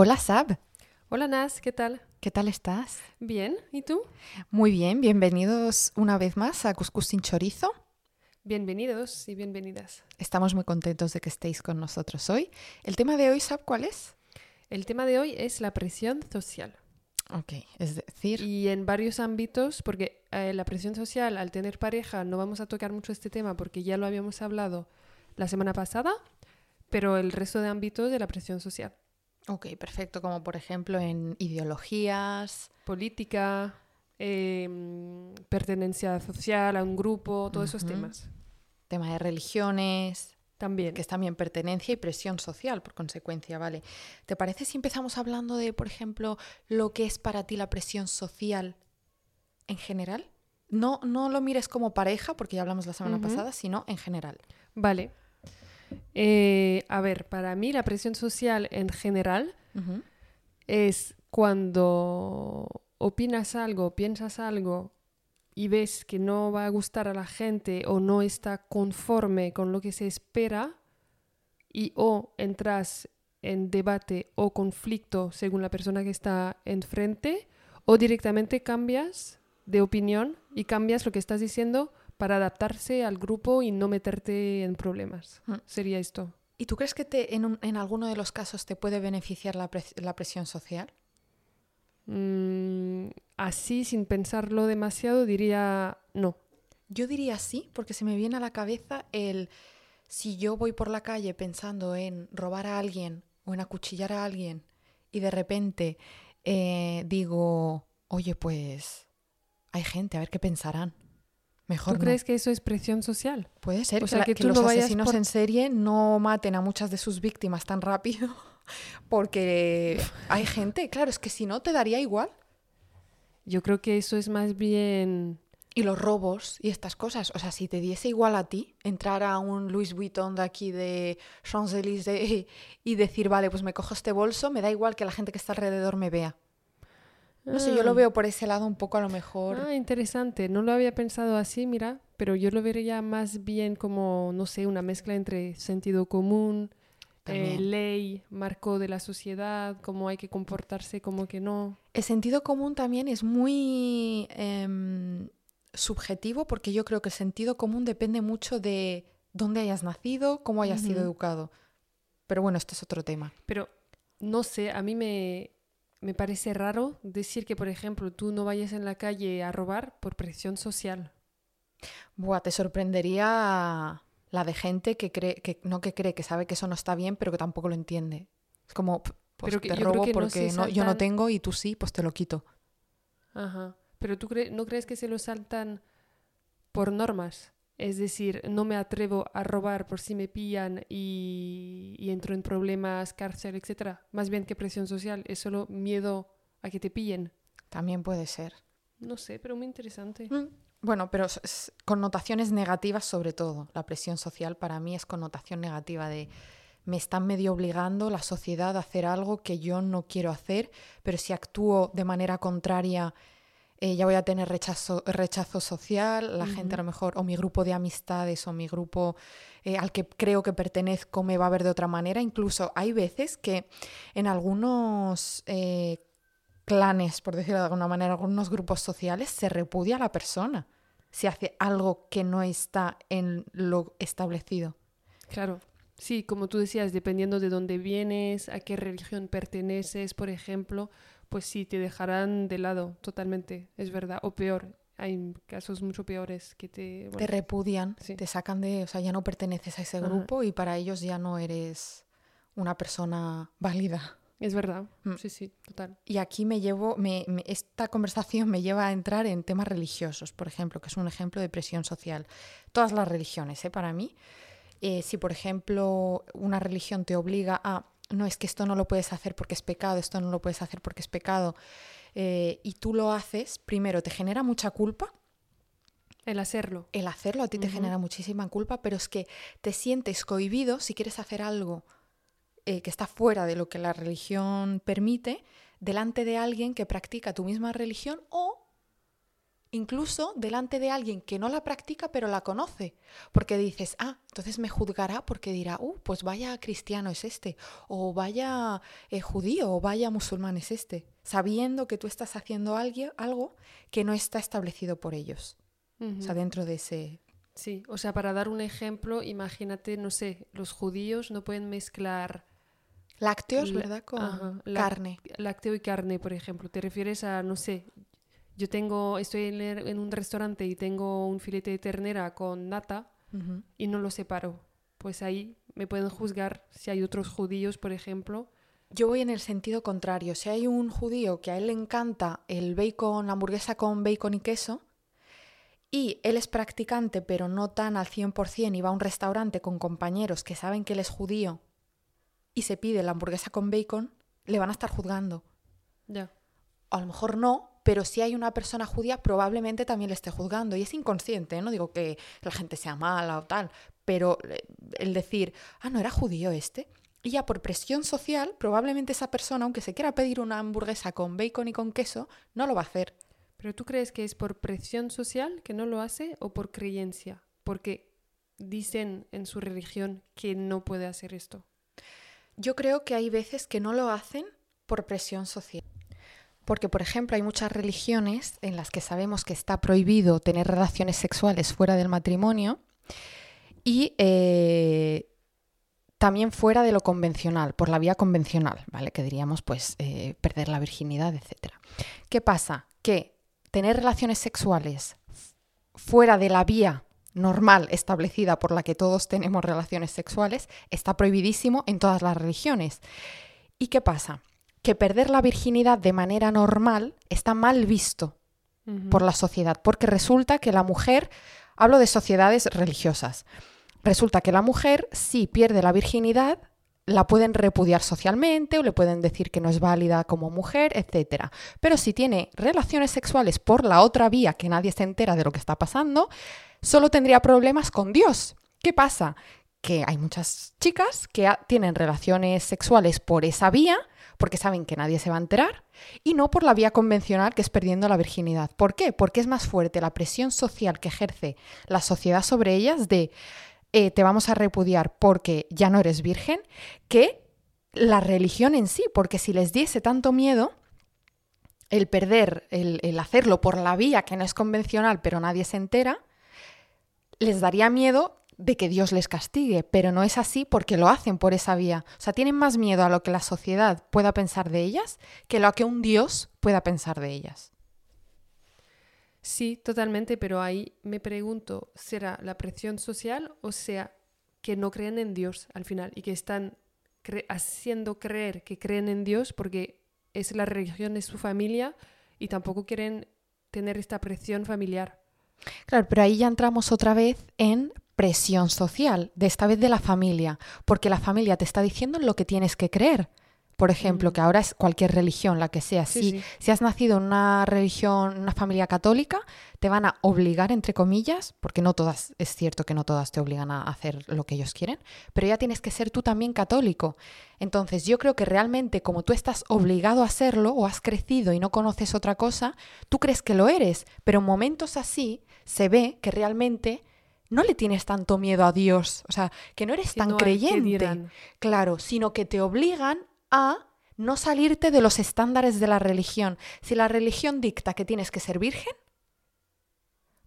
Hola Sab, Hola Nas, ¿qué tal? ¿qué tal estás? Bien, ¿y tú? Muy bien, bienvenidos una vez más a Cuscús sin chorizo. Bienvenidos y bienvenidas. Estamos muy contentos de que estéis con nosotros hoy. El tema de hoy, Sab, ¿cuál es? El tema de hoy es la presión social. Ok, es decir, Y en varios ámbitos, porque eh, la presión social al tener pareja no vamos a tocar mucho este tema porque ya lo habíamos hablado la semana pasada, pero el resto de ámbitos de la presión social. Ok, perfecto, como por ejemplo en ideologías, Política, eh, pertenencia social a un grupo, todos esos temas. tema de religiones, También. que es también pertenencia y presión social, por consecuencia, ¿vale? ¿Te parece si empezamos hablando de, por ejemplo, lo que es para ti la presión social en general? No, no lo mires como pareja, porque ya hablamos la semana pasada, sino en general. Vale. Eh, a ver, para mí la presión social en general es cuando opinas algo, piensas algo y ves que no va a gustar a la gente o no está conforme con lo que se espera y o entras en debate o conflicto según la persona que está enfrente o directamente cambias de opinión y cambias lo que estás diciendo para adaptarse al grupo y no meterte en problemas. Mm. Sería esto. ¿Y tú crees que te, en, un- en alguno de los casos te puede beneficiar la, pres- la presión social? Mm, así, sin pensarlo demasiado, diría no. Yo diría sí, porque se me viene a la cabeza el si yo voy por la calle pensando en robar a alguien o en acuchillar a alguien y de repente eh, digo, oye, pues hay gente, a ver qué pensarán. Mejor ¿Tú no. crees que eso es presión social? Puede ser o sea, que que los no asesinos por- en serie no maten a muchas de sus víctimas tan rápido porque hay gente, claro, es que si no te daría igual. Yo creo que eso es más bien... Y los robos y estas cosas. O sea, si te diese igual a ti entrar a un Louis Vuitton de aquí de Champs-Élysées y decir, vale, pues me cojo este bolso, me da igual que la gente que está alrededor me vea. No sé, yo lo Ah, veo por ese lado un poco a lo mejor. Ah, interesante. No lo había pensado así, mira, pero yo lo vería más bien como, no sé, una mezcla entre sentido común, eh, ley, marco de la sociedad, cómo hay que comportarse, cómo que no. El sentido común también es muy em, subjetivo porque yo creo que el sentido común depende mucho de dónde hayas nacido, cómo hayas sido educado. Pero bueno, este es otro tema. Pero no sé, a mí me, me parece raro decir que, por ejemplo, tú no vayas en la calle a robar por presión social. Buah, te sorprendería la de gente que cree, que no que cree, que sabe que eso no está bien, pero que tampoco lo entiende. Es como, pues Pero que te robo no porque no- yo no tengo y tú sí, pues te lo quito. Ajá. Pero tú cre- no crees que se lo saltan por normas. Es decir, no me atrevo a robar por si me pillan y, y entro en problemas, cárcel, etcétera. Más bien que presión social, es solo miedo a que te pillen. También puede ser. No sé, pero muy interesante. Mm, Bueno, pero connotaciones negativas sobre todo. La presión social para mí es connotación negativa de me están medio obligando la sociedad a hacer algo que yo no quiero hacer, pero si actúo de manera contraria eh, ya voy a tener rechazo, rechazo social, la gente a lo mejor, o mi grupo de amistades o mi grupo eh, al que creo que pertenezco me va a ver de otra manera. Incluso hay veces que en algunos eh, clanes, por decirlo de alguna manera, algunos grupos sociales, se repudia a la persona si hace algo que no está en lo establecido. Claro. Sí, como tú decías, dependiendo de dónde vienes, a qué religión perteneces, por ejemplo, pues sí, te dejarán de lado totalmente, es verdad. O peor, hay casos mucho peores que te... Te repudian, Sí. te sacan de, o sea, ya no perteneces a ese Ajá. grupo y para ellos ya no eres una persona válida. es verdad. Mm. Sí, sí, total. Y aquí me llevo, me- me- esta conversación me lleva a entrar en temas religiosos, por ejemplo, que es un ejemplo de presión social. Todas las religiones, ¿eh? para mí. Eh, si, por ejemplo, una religión te obliga a, no es que esto no lo puedes hacer porque es pecado, esto no lo puedes hacer porque es pecado, eh, y tú lo haces, primero te genera mucha culpa, El hacerlo. el hacerlo a ti te genera muchísima culpa, pero es que te sientes cohibido si quieres hacer algo eh, que está fuera de lo que la religión permite, delante de alguien que practica tu misma religión o incluso delante de alguien que no la practica pero la conoce, porque dices, ah, entonces me juzgará porque dirá, uh, pues vaya cristiano es este, o vaya eh, judío, o vaya musulmán es este, sabiendo que tú estás haciendo algo que no está establecido por ellos, o sea, dentro de ese... Sí, o sea, para dar un ejemplo, imagínate, no sé, los judíos no pueden mezclar... Lácteos, ¿verdad? Con carne. Lácteo y carne, por ejemplo. Te refieres a, no sé, yo tengo, estoy en, un restaurante y tengo un filete de ternera con nata y no lo separo. Pues ahí me pueden juzgar si hay otros judíos, por ejemplo. Yo voy en el sentido contrario. Si hay un judío que a él le encanta el bacon, la hamburguesa con bacon y queso, y él es practicante pero no tan al 100% y va a un restaurante con compañeros que saben que él es judío y se pide la hamburguesa con bacon, le van a estar juzgando. Ya. A lo mejor no, pero si hay una persona judía probablemente también le esté juzgando y es inconsciente, ¿eh? no digo que la gente sea mala o tal, pero eh, el decir, ah, no era judío este, y ya por presión social, probablemente esa persona, aunque se quiera pedir una hamburguesa con bacon y con queso, no lo va a hacer. ¿Pero tú crees que es por presión social que no lo hace o por creencia? Porque dicen en su religión que no puede hacer esto. Yo creo que hay veces que no lo hacen por presión social. Porque, por ejemplo, hay muchas religiones en las que sabemos que está prohibido tener relaciones sexuales fuera del matrimonio y eh, también fuera de lo convencional, por la vía convencional, ¿vale? Que diríamos, pues, eh, perder la virginidad, etc. ¿Qué pasa? Que tener relaciones sexuales fuera de la vía normal establecida por la que todos tenemos relaciones sexuales está prohibidísimo en todas las religiones. ¿Y qué pasa? Que perder la virginidad de manera normal está mal visto por la sociedad, porque resulta que la mujer, hablo de sociedades religiosas, resulta que la mujer si pierde la virginidad, la pueden repudiar socialmente o le pueden decir que no es válida como mujer, etc. Pero si tiene relaciones sexuales por la otra vía que nadie se entera de lo que está pasando, solo tendría problemas con Dios. ¿Qué pasa? Que hay muchas chicas que tienen relaciones sexuales por esa vía, porque saben que nadie se va a enterar, y no por la vía convencional que es perdiendo la virginidad. ¿Por qué? Porque es más fuerte la presión social que ejerce la sociedad sobre ellas de eh, te vamos a repudiar porque ya no eres virgen, que la religión en sí, porque si les diese tanto miedo, el perder, el, el, hacerlo por la vía que no es convencional pero nadie se entera, les daría miedo de que Dios les castigue, pero no es así porque lo hacen por esa vía. O sea, tienen más miedo a lo que la sociedad pueda pensar de ellas que lo que un Dios pueda pensar de ellas. Sí, totalmente, pero ahí me pregunto, ¿será la presión social o sea que no creen en Dios al final y que están haciendo creer que creen en Dios porque es la religión de su familia y tampoco quieren tener esta presión familiar? Claro, pero ahí ya entramos otra vez en presión social, de esta vez de la familia, porque la familia te está diciendo lo que tienes que creer. Por ejemplo, mm. que ahora es cualquier religión, la que sea. si, si has nacido en una religión, una familia católica, te van a obligar, entre comillas, porque no todas, es cierto que no todas te obligan a hacer lo que ellos quieren, pero ya tienes que ser tú también católico. Entonces, yo creo que realmente, como tú estás obligado a hacerlo o has crecido y no conoces otra cosa, tú crees que lo eres, pero en momentos así se ve que realmente no le tienes tanto miedo a Dios, o sea, que no eres tan creyente, claro, sino que te obligan a no salirte de los estándares de la religión. Si la religión dicta que tienes que ser virgen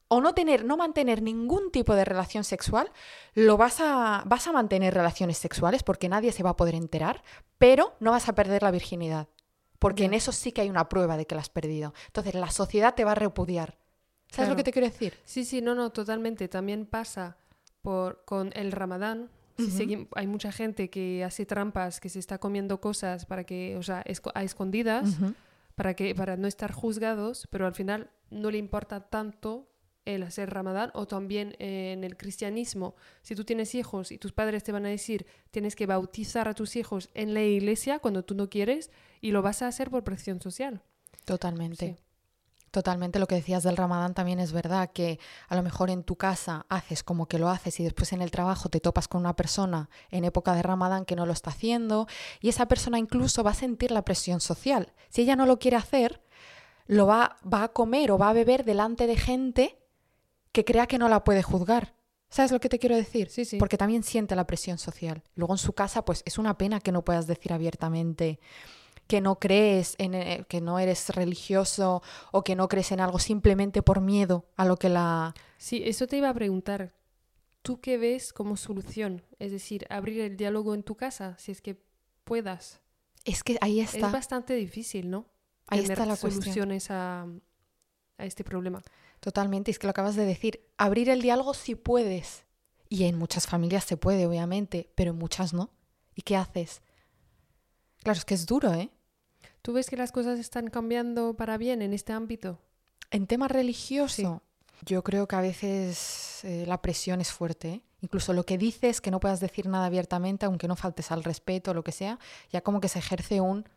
o no tener, no mantener ningún tipo de relación sexual, lo vas a, vas a mantener relaciones sexuales porque nadie se va a poder enterar, pero no vas a perder la virginidad, porque en eso sí que hay una prueba de que la has perdido. Entonces la sociedad te va a repudiar. ¿Sabes lo que te quiero decir? Sí, sí, no, no, totalmente. También pasa por, con el ramadán. hay mucha gente que hace trampas, que se está comiendo cosas para que, o sea, a escondidas, para, que, para no estar juzgados, pero al final no le importa tanto el hacer ramadán o también en el cristianismo. Si tú tienes hijos y tus padres te van a decir tienes que bautizar a tus hijos en la iglesia cuando tú no quieres y lo vas a hacer por presión social. Totalmente. Totalmente lo que decías del ramadán también es verdad, que a lo mejor en tu casa haces como que lo haces y después en el trabajo te topas con una persona en época de ramadán que no lo está haciendo y esa persona incluso va a sentir la presión social. Si ella no lo quiere hacer, lo va, va a comer o va a beber delante de gente que crea que no la puede juzgar. ¿Sabes lo que te quiero decir? Sí, sí. Porque también siente la presión social. Luego en su casa, pues es una pena que no puedas decir abiertamente que no crees, en, eh, que no eres religioso o que no crees en algo simplemente por miedo a lo que la... Sí, eso te iba a preguntar. ¿Tú qué ves como solución? Es decir, abrir el diálogo en tu casa, si es que puedas. Es que ahí está. Es bastante difícil, ¿no? Ahí Tener está la cuestión. soluciones a, a este problema. Totalmente, es que lo acabas de decir. Abrir el diálogo si puedes. Y en muchas familias se puede, obviamente, pero en muchas no. ¿Y qué haces? Claro, es que es duro, ¿eh? ¿Tú ves que las cosas están cambiando para bien en este ámbito? En tema religioso, yo creo que a veces eh, la presión es fuerte. ¿eh? Incluso lo que dices, que no puedas decir nada abiertamente, aunque no faltes al respeto o lo que sea, ya como que se ejerce un...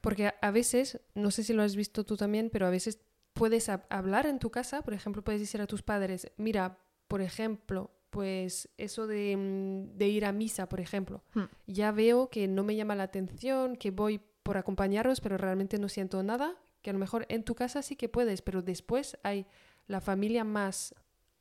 Porque a- veces, no sé si lo has visto tú también, pero a veces puedes hab- hablar en tu casa, por ejemplo, puedes decir a tus padres, mira, por ejemplo, pues eso de, mm, de ir a misa, por ejemplo, Hmm. ya veo que no me llama la atención, que voy por acompañarlos, pero realmente no siento nada, que a lo mejor en tu casa sí que puedes, pero después hay la familia más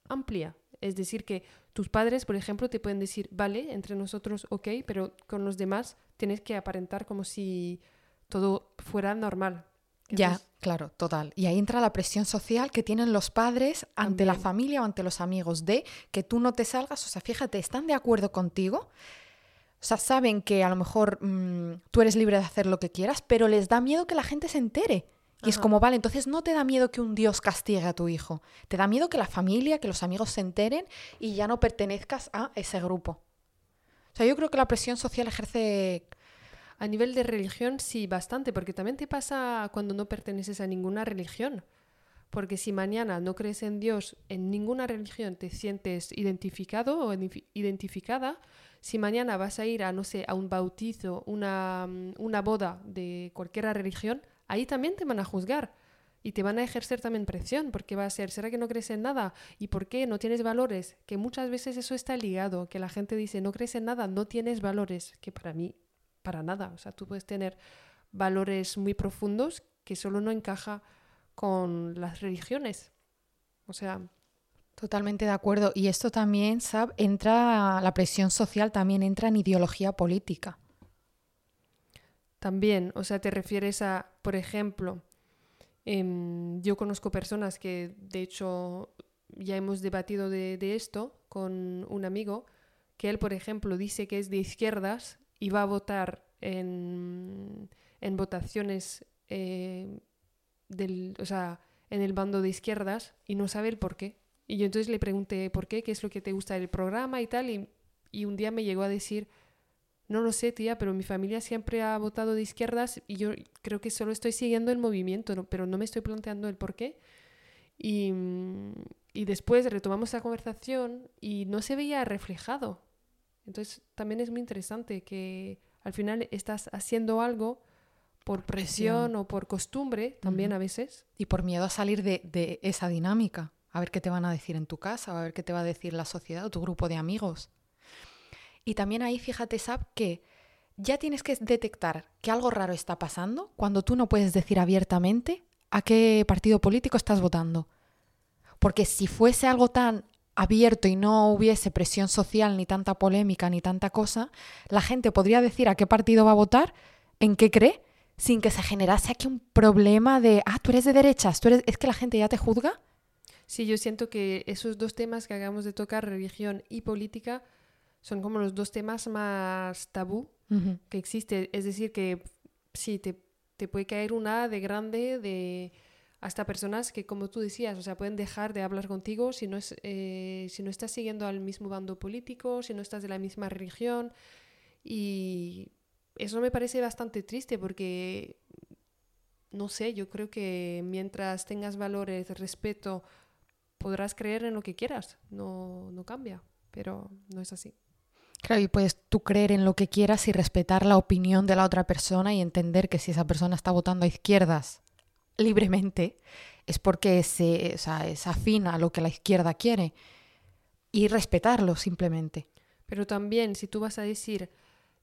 amplia. Es decir, que tus padres, por ejemplo, te pueden decir, vale, entre nosotros, ok, pero con los demás tienes que aparentar como si todo fuera normal. Ya, claro, total. Y ahí entra la presión social que tienen los padres ante la familia o ante los amigos de que tú no te salgas. O sea, fíjate, están de acuerdo contigo. O sea, saben que a lo mejor mm, tú eres libre de hacer lo que quieras, pero les da miedo que la gente se entere. Y es como, vale, entonces no te da miedo que un Dios castigue a tu hijo. Te da miedo que la familia, que los amigos se enteren y ya no pertenezcas a ese grupo. O sea, yo creo que la presión social ejerce... A nivel de religión, sí, bastante, porque también te pasa cuando no perteneces a ninguna religión. Porque si mañana no crees en Dios, en ninguna religión te sientes identificado o identifi- identificada, si mañana vas a ir a, no sé, a un bautizo, una, mm, una boda de cualquier religión, ahí también te van a juzgar. Y te van a ejercer también presión, porque va a ser, ¿será que no crees en nada? ¿Y por qué no tienes valores? Que muchas veces eso está ligado, que la gente dice, no crees en nada, no tienes valores, que para mí, para nada. O sea, tú puedes tener valores muy profundos que solo no encaja con las religiones. O sea, Totalmente de acuerdo. Y esto también, Sab, entra, la presión social también entra en ideología política. También, o sea, te refieres a, por ejemplo, em, yo conozco personas que, de hecho, ya hemos debatido de, esto con un amigo, que él, por ejemplo, dice que es de izquierdas y va a votar en, en votaciones eh, del, o sea, en el bando de izquierdas y no sabe el por qué. Y yo entonces le pregunté por qué, qué es lo que te gusta del programa y tal, y, y un día me llegó a decir, no lo sé, tía, pero mi familia siempre ha votado de izquierdas y yo creo que solo estoy siguiendo el movimiento, ¿no? pero no me estoy planteando el por qué. Y, mm, y después retomamos la conversación y no se veía reflejado. Entonces también es muy interesante que al final estás haciendo algo por presión, Presión. o por costumbre, también a veces. Y por miedo a salir de, de esa dinámica. A ver qué te van a decir en tu casa, a ver qué te va a decir la sociedad o tu grupo de amigos. Y también ahí fíjate, Sab, que ya tienes que detectar que algo raro está pasando cuando tú no puedes decir abiertamente a qué partido político estás votando. Porque si fuese algo tan abierto y no hubiese presión social, ni tanta polémica, ni tanta cosa, la gente podría decir a qué partido va a votar, en qué cree, sin que se generase aquí un problema de, ah, tú eres de derechas, tú eres... es que la gente ya te juzga. Sí, yo siento que esos dos temas que acabamos de tocar, religión y política, son como los dos temas más tabú que existe. Es decir, que sí, te, te puede caer una de grande de hasta personas que, como tú decías, o sea, pueden dejar de hablar contigo si no, es, eh, si no estás siguiendo al mismo bando político, si no estás de la misma religión. Y eso me parece bastante triste porque, no sé, yo creo que mientras tengas valores, respeto, podrás creer en lo que quieras. No, no cambia, pero no es así. Claro, y puedes tú creer en lo que quieras y respetar la opinión de la otra persona y entender que si esa persona está votando a izquierdas libremente es porque se, o sea, es afín a lo que la izquierda quiere y respetarlo simplemente. Pero también, si tú vas a decir,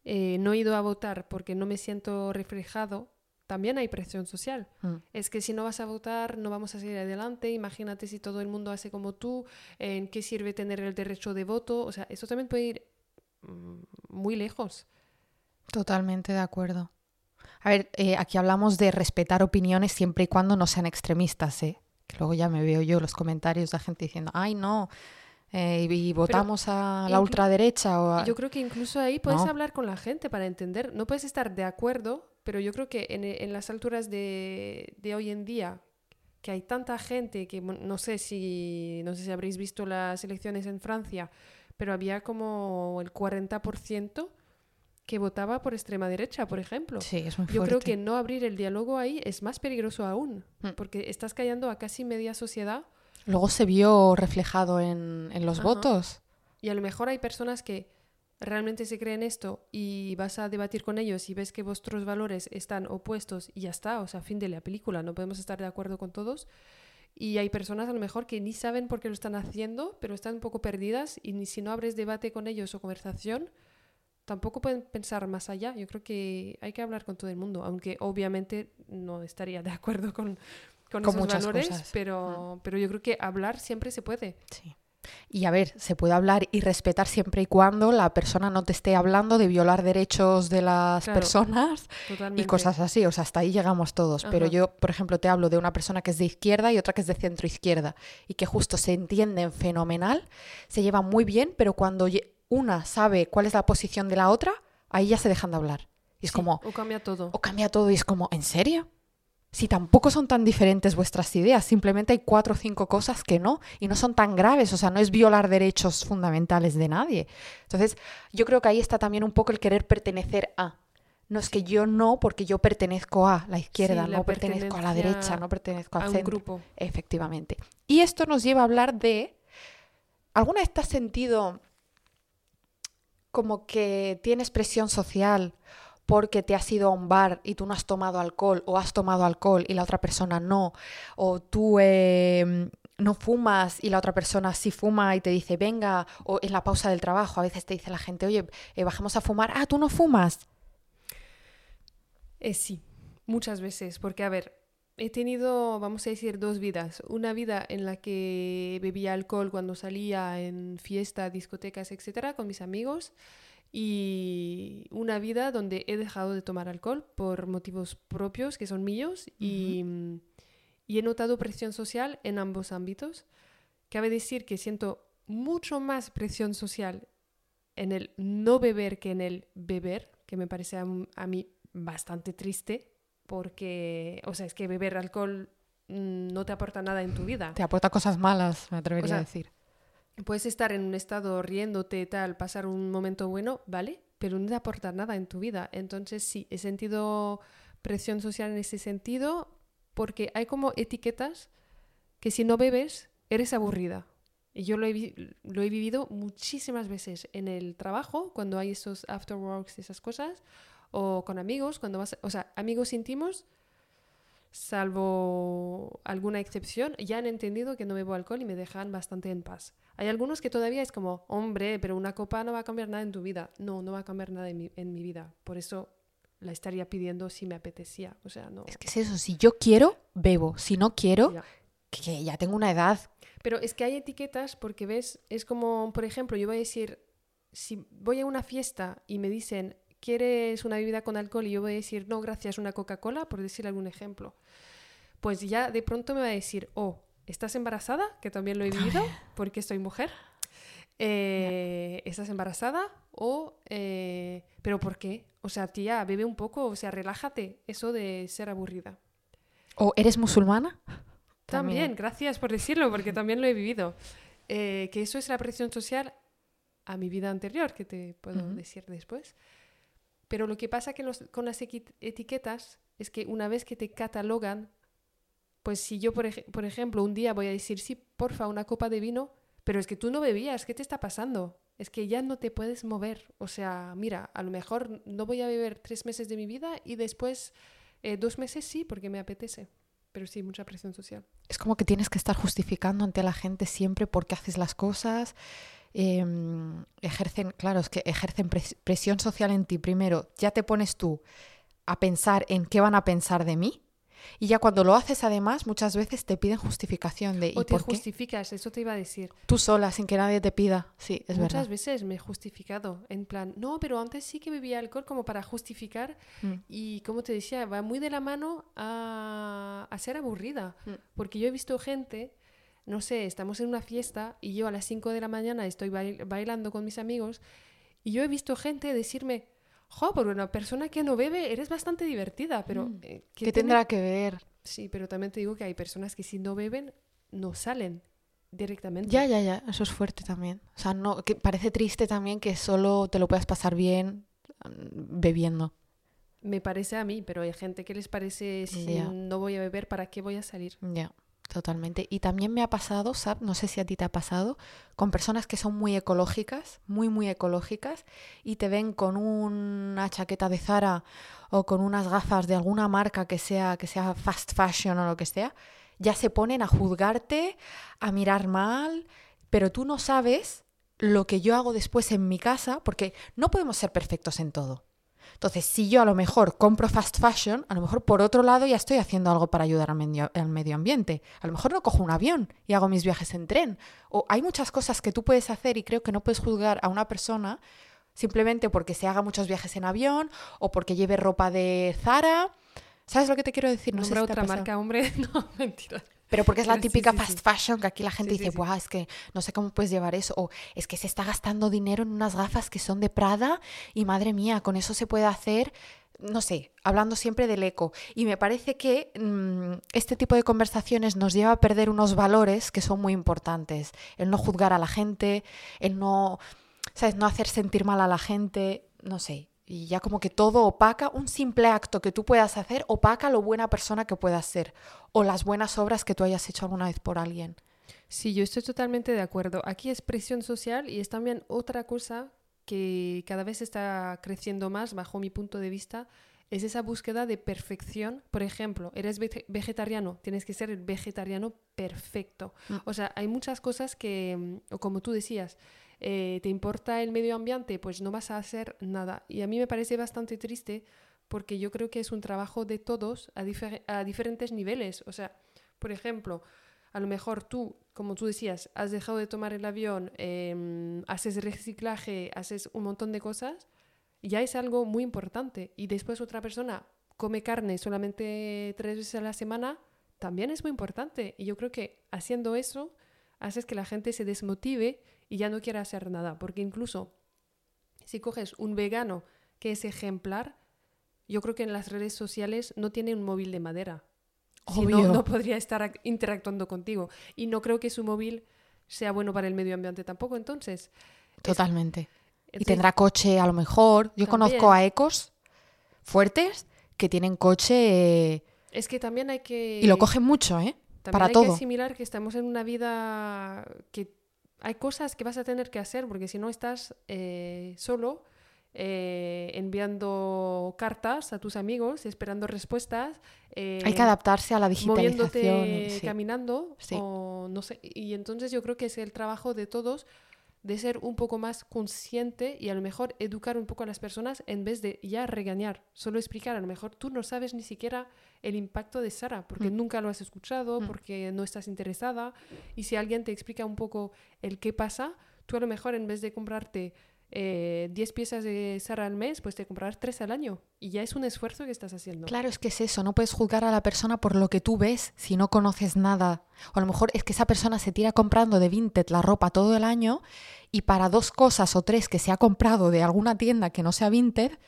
eh, no he ido a votar porque no me siento reflejado, también hay presión social. Mm. Es que si no vas a votar, no vamos a seguir adelante. Imagínate si todo el mundo hace como tú, ¿en qué sirve tener el derecho de voto? O sea, eso también puede ir mm, muy lejos. Totalmente de acuerdo. A ver, eh, aquí hablamos de respetar opiniones siempre y cuando no sean extremistas, ¿eh? Que luego ya me veo yo los comentarios de la gente diciendo, ay, no, eh, y, y votamos a la ultraderecha o a... Yo creo que incluso ahí puedes No. hablar con la gente para entender. No puedes estar de acuerdo, pero yo creo que en, en las alturas de, de hoy en día, que hay tanta gente que no sé si no sé si habréis visto las elecciones en Francia, pero había como el 40% que votaba por extrema derecha, por ejemplo. Sí, es muy Yo creo que no abrir el diálogo ahí es más peligroso aún, Mm. porque estás callando a casi media sociedad Luego se vio reflejado en, en los Ajá. votos. Y a lo mejor hay personas que realmente se creen esto y vas a debatir con ellos y ves que vuestros valores están opuestos y ya está, o sea, fin de la película, no podemos estar de acuerdo con todos. Y hay personas a lo mejor que ni saben por qué lo están haciendo, pero están un poco perdidas y ni si no abres debate con ellos o conversación, tampoco pueden pensar más allá. Yo creo que hay que hablar con todo el mundo, aunque obviamente no estaría de acuerdo con, con, Con esos valores, cosas. Mm. pero, pero yo creo que hablar siempre se puede. Sí. Y a ver, se puede hablar y respetar siempre y cuando la persona no te esté hablando de violar derechos de las Claro, personas Totalmente. y cosas así. O sea, hasta ahí llegamos todos. Pero yo, por ejemplo, te hablo de una persona que es de izquierda y otra que es de centro izquierda y que justo se entienden fenomenal, se llevan muy bien, pero cuando una sabe cuál es la posición de la otra, ahí ya se dejan de hablar. Y es Sí, como, O cambia todo. o cambia todo y es como, ¿en serio? Si tampoco son tan diferentes vuestras ideas, simplemente hay cuatro o cinco cosas que no, y no son tan graves, o sea, no es violar derechos fundamentales de nadie. Entonces, yo creo que ahí está también un poco el querer pertenecer a. No es que yo no, porque yo pertenezco a la izquierda, Sí, la no pertenezco a la derecha, no pertenezco al a un centro. grupo. Efectivamente. Y esto nos lleva a hablar de, ¿alguna vez te has sentido como que tienes presión social porque te has ido a un bar y tú no has tomado alcohol o has tomado alcohol y la otra persona no? O tú eh, no fumas y la otra persona sí fuma y te dice, venga, o en la pausa del trabajo a veces te dice la gente, oye, eh, bajamos a fumar, ah, tú no fumas. Eh, sí, muchas veces, porque a ver, he tenido, vamos a decir, dos vidas. Una vida en la que bebía alcohol cuando salía en fiestas, discotecas, etcétera, con mis amigos. Y una vida donde he dejado de tomar alcohol por motivos propios que son míos y, y he notado presión social en ambos ámbitos. Cabe decir que siento mucho más presión social en el no beber que en el beber, que me parece a, a mí bastante triste, porque, o sea, es que beber alcohol mm, no te aporta nada en tu vida. Te aporta cosas malas, me atrevería O sea, a decir. Puedes estar en un estado riéndote, tal, pasar un momento bueno, ¿vale? Pero no te aporta nada en tu vida. Entonces, sí, he sentido presión social en ese sentido, porque hay como etiquetas que si no bebes, eres aburrida. Y yo lo he, lo he vivido muchísimas veces en el trabajo, cuando hay esos afterworks, esas cosas, o con amigos, cuando vas, o sea, amigos íntimos, salvo alguna excepción, ya han entendido que no bebo alcohol y me dejan bastante en paz. Hay algunos que todavía es como, hombre, pero una copa no va a cambiar nada en tu vida. No, no va a cambiar nada en mi, en mi vida. Por eso la estaría pidiendo si me apetecía. O sea, no. Es que es eso, si yo quiero, bebo. Si no quiero, Ya. que ya tengo una edad. Pero es que hay etiquetas porque ves, es como, por ejemplo, yo voy a decir, si voy a una fiesta y me dicen, ¿quieres una bebida con alcohol? Y yo voy a decir, no, gracias, una Coca-Cola, por decir algún ejemplo. Pues ya de pronto me va a decir, oh, ¿estás embarazada? Que también lo he vivido porque soy mujer. Eh, ¿Estás embarazada? O, eh, ¿pero por qué? O sea, tía, bebe un poco, o sea, relájate. Eso de ser aburrida. ¿O eres musulmana? También, gracias por decirlo, porque también lo he vivido. Eh, que eso es la presión social a mi vida anterior, que te puedo decir después. Pero lo que pasa que con las etiquetas es que una vez que te catalogan, pues si yo, por ejemplo, un día voy a decir, sí, porfa, una copa de vino, pero es que tú no bebías, ¿qué te está pasando? Es que ya no te puedes mover. O sea, mira, a lo mejor no voy a beber tres meses de mi vida y después eh, dos meses sí, porque me apetece. Pero sí, mucha presión social. Es como que tienes que estar justificando ante la gente siempre por qué haces las cosas. Em, ejercen, claro, es que ejercen pres- presión social en ti. Primero, ya te pones tú a pensar en qué van a pensar de mí. Y ya cuando lo haces además, muchas veces te piden justificación de... O ¿y te por qué? justificas, eso te iba a decir. Tú sola, sin que nadie te pida. Sí, es Muchas verdad. veces me he justificado, en plan, no, pero antes sí que bebía alcohol como para justificar Mm. y como te decía, va muy de la mano a, a ser aburrida, Mm. porque yo he visto gente, no sé, estamos en una fiesta y yo a las 5 de la mañana estoy bail- bailando con mis amigos y yo he visto gente decirme, jo, por una persona que no bebe eres bastante divertida, pero... Mm. eh, ¿Qué tendrá que ver? Sí, pero también te digo que hay personas que si no beben, no salen directamente. Ya, ya, ya, eso es fuerte también. O sea, no, que parece triste también que solo te lo puedas pasar bien mm, bebiendo. Me parece a mí, pero hay gente que les parece si no voy a beber, ¿para qué voy a salir? Ya, totalmente. Y también me ha pasado, Sab, no sé si a ti te ha pasado, con personas que son muy ecológicas, muy, muy ecológicas, y te ven con una chaqueta de Zara o con unas gafas de alguna marca que sea, que sea fast fashion o lo que sea, ya se ponen a juzgarte, a mirar mal, pero tú no sabes lo que yo hago después en mi casa, porque no podemos ser perfectos en todo. Entonces, si yo a lo mejor compro fast fashion, a lo mejor por otro lado ya estoy haciendo algo para ayudar al medio, al medio ambiente. A lo mejor no cojo un avión y hago mis viajes en tren. O hay muchas cosas que tú puedes hacer y creo que no puedes juzgar a una persona simplemente porque se haga muchos viajes en avión o porque lleve ropa de Zara. ¿Sabes lo que te quiero decir? No sé si otra marca, hombre. No, mentira. Pero porque es la sí, típica sí, fast fashion que aquí la gente dice, guau, es que no sé cómo puedes llevar eso. O es que se está gastando dinero en unas gafas que son de Prada y madre mía, con eso se puede hacer, no sé, hablando siempre del eco. Y me parece que mm, este tipo de conversaciones nos lleva a perder unos valores que son muy importantes. El no juzgar a la gente, el no, ¿sabes? No hacer sentir mal a la gente, no sé. Y ya como que todo opaca, un simple acto que tú puedas hacer opaca lo buena persona que puedas ser o las buenas obras que tú hayas hecho alguna vez por alguien. Sí, yo estoy totalmente de acuerdo. Aquí es presión social y es también otra cosa que cada vez está creciendo más, bajo mi punto de vista, es esa búsqueda de perfección. Por ejemplo, eres vege- vegetariano, tienes que ser el vegetariano perfecto. Mm. O sea, hay muchas cosas que, como tú decías, eh, te importa el medio ambiente, pues no vas a hacer nada. Y a mí me parece bastante triste porque yo creo que es un trabajo de todos a, difer- a diferentes niveles. O sea, por ejemplo, a lo mejor tú, como tú decías, has dejado de tomar el avión, em, haces reciclaje, haces un montón de cosas, ya es algo muy importante. Y después otra persona come carne solamente tres veces a la semana, también es muy importante. Y yo creo que haciendo eso, haces que la gente se desmotive y ya no quiera hacer nada. Porque incluso si coges un vegano que es ejemplar, yo creo que en las redes sociales no tiene un móvil de madera. Si no, no podría estar ac- interactuando contigo. Y no creo que su móvil sea bueno para el medio ambiente tampoco. Entonces, Totalmente. Y tendrá coche a lo mejor. Yo conozco a ecos fuertes que tienen coche eh, es que también hay que... y lo cogen mucho, ¿eh? También para hay todo. que asimilar que estamos en una vida que hay cosas que vas a tener que hacer porque si no estás eh, solo eh, enviando cartas a tus amigos, esperando respuestas. eh, Hay que adaptarse a la digitalización. moviéndote sí. caminando Sí. o no sé y entonces yo creo que es el trabajo de todos de ser un poco más consciente y a lo mejor educar un poco a las personas en vez de ya regañar, solo explicar, a lo mejor tú no sabes ni siquiera el impacto de Sara porque Mm. nunca lo has escuchado, Mm. porque no estás interesada y si alguien te explica un poco el qué pasa, tú a lo mejor en vez de comprarte eh, 10 piezas de Sara al mes, pues te comprarás 3 al año y ya es un esfuerzo que estás haciendo. Claro, es que es eso, no puedes juzgar a la persona por lo que tú ves si no conoces nada. O a lo mejor es que esa persona se tira comprando de Vinted la ropa todo el año y para dos cosas o tres que se ha comprado de alguna tienda que no sea Vinted,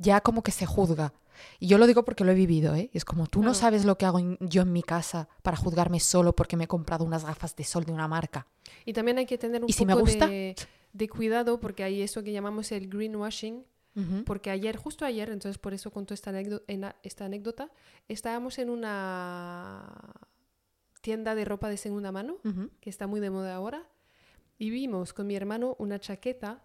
ya como que se juzga. Y yo lo digo porque lo he vivido, ¿eh? Es como tú no sabes lo que hago en- yo en mi casa para juzgarme solo porque me he comprado unas gafas de sol de una marca. Y también hay que tener un ¿Y si me poco gusta? de, de cuidado porque hay eso que llamamos el greenwashing. Porque ayer, justo ayer, entonces por eso contó esta, anécdo- en- esta anécdota, estábamos en una tienda de ropa de segunda mano, que está muy de moda ahora, y vimos con mi hermano una chaqueta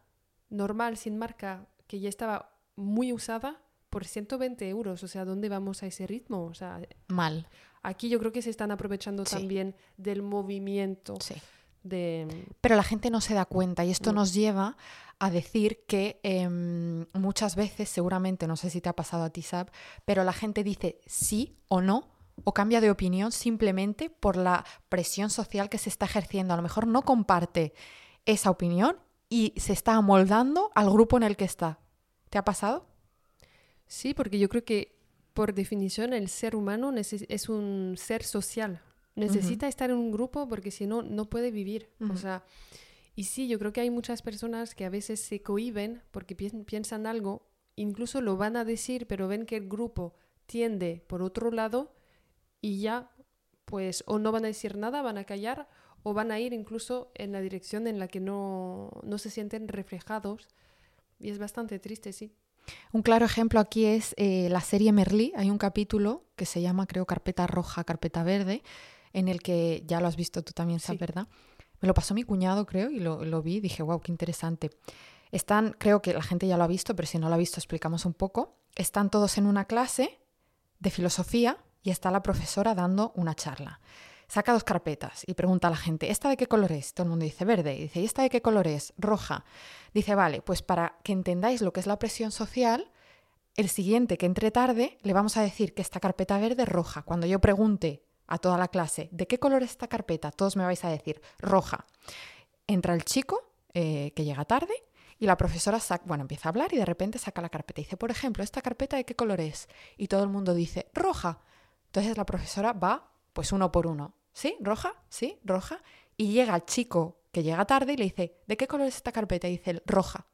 normal, sin marca, que ya estaba muy usada por 120 euros. O sea, ¿dónde vamos a ese ritmo? O sea, Mal. aquí yo creo que se están aprovechando Sí. también del movimiento Sí. de... Pero la gente no se da cuenta y esto nos lleva a decir que em, muchas veces, seguramente, no sé si te ha pasado a ti, Sab, pero la gente dice sí o no o cambia de opinión simplemente por la presión social que se está ejerciendo. A lo mejor no comparte esa opinión y se está amoldando al grupo en el que está. ¿Te ha pasado? Sí, porque yo creo que por definición el ser humano es un ser social. Necesita estar en un grupo porque si no, no puede vivir. O sea, y sí, yo creo que hay muchas personas que a veces se cohiben porque piensan algo, incluso lo van a decir, pero ven que el grupo tiende por otro lado y ya, pues, o no van a decir nada, van a callar, o van a ir incluso en la dirección en la que no, no se sienten reflejados. Y es bastante triste, sí. Un claro ejemplo aquí es eh, la serie Merlí. Hay un capítulo que se llama, creo, Carpeta Roja, Carpeta Verde, en el que ya lo has visto tú también, ¿sabes, verdad? Me lo pasó mi cuñado, creo, y lo, lo vi dije, wow, qué interesante. Están, creo que la gente ya lo ha visto, pero si no lo ha visto, explicamos un poco. Están todos en una clase de filosofía y está la profesora dando una charla. Saca dos carpetas y pregunta a la gente, ¿esta de qué color es? Todo el mundo dice verde. Y dice, ¿y esta de qué color es? Roja. Dice, vale, pues para que entendáis lo que es la presión social, el siguiente que entre tarde le vamos a decir que esta carpeta verde es roja. Cuando yo pregunte a toda la clase, ¿de qué color es esta carpeta? Todos me vais a decir, roja. Entra el chico eh, que llega tarde y la profesora bueno, empieza a hablar y de repente saca la carpeta. Y dice, por ejemplo, ¿esta carpeta de qué color es? Y todo el mundo dice, roja. Entonces la profesora va, pues uno por uno. ¿Sí? ¿Roja? ¿Sí? ¿Roja? Y llega el chico que llega tarde y le dice, ¿de qué color es esta carpeta? Y dice, roja.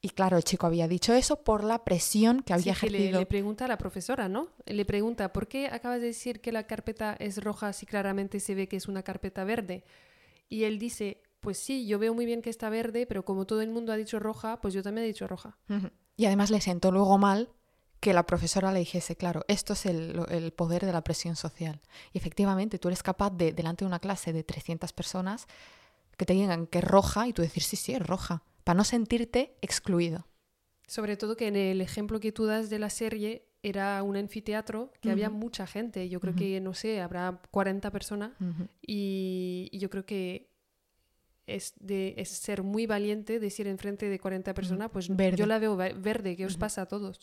Y claro, el chico había dicho eso por la presión que había ejercido. le, pregunta a la profesora, ¿no? Le pregunta, ¿por qué acabas de decir que la carpeta es roja si claramente se ve que es una carpeta verde? Y él dice, pues sí, yo veo muy bien que está verde, pero como todo el mundo ha dicho roja, pues yo también he dicho roja. Y además le sentó luego mal que la profesora le dijese, claro, esto es el, el, poder de la presión social. Y efectivamente, tú eres capaz de, delante de una clase de 300 personas, que te digan que es roja y tú decir, sí, sí, es roja para no sentirte excluido. Sobre todo que en el ejemplo que tú das de la serie era un anfiteatro que había mucha gente. Yo creo que, no sé, habrá 40 personas y, yo creo que es, de, es ser muy valiente decir enfrente de 40 personas, pues yo la veo verde, ¿qué os pasa a todos?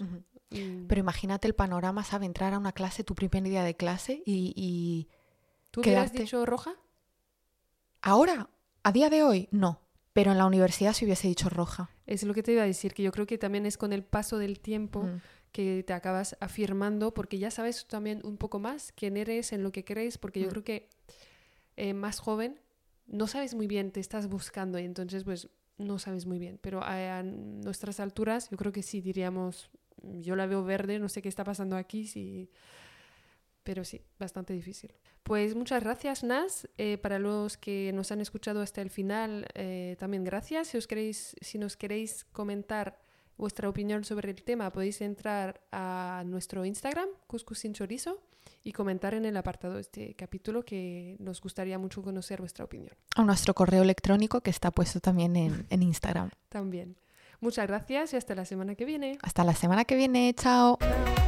Pero imagínate el panorama, ¿sabes? Entrar a una clase, tu primer día de clase y... y ¿Tú hubieras dicho roja? Ahora, a día de hoy, no. Pero en la universidad se hubiese dicho roja. Es lo que te iba a decir, que yo creo que también es con el paso del tiempo mm. que te acabas afirmando, porque ya sabes también un poco más quién eres, en lo que crees, porque yo mm. creo que eh, más joven no sabes muy bien, te estás buscando y entonces pues no sabes muy bien. Pero a, nuestras alturas yo creo que sí diríamos, yo la veo verde, no sé qué está pasando aquí, si pero sí, bastante difícil. Pues muchas gracias, Nas. Eh, para los que nos han escuchado hasta el final, eh, también gracias. Si, os queréis, si nos queréis comentar vuestra opinión sobre el tema, podéis entrar a nuestro Instagram, Cuscus sin Chorizo, y comentar en el apartado de este capítulo que nos gustaría mucho conocer vuestra opinión. O nuestro correo electrónico que está puesto también en, en Instagram. también. Muchas gracias y hasta la semana que viene. Hasta la semana que viene. Chao. Chao.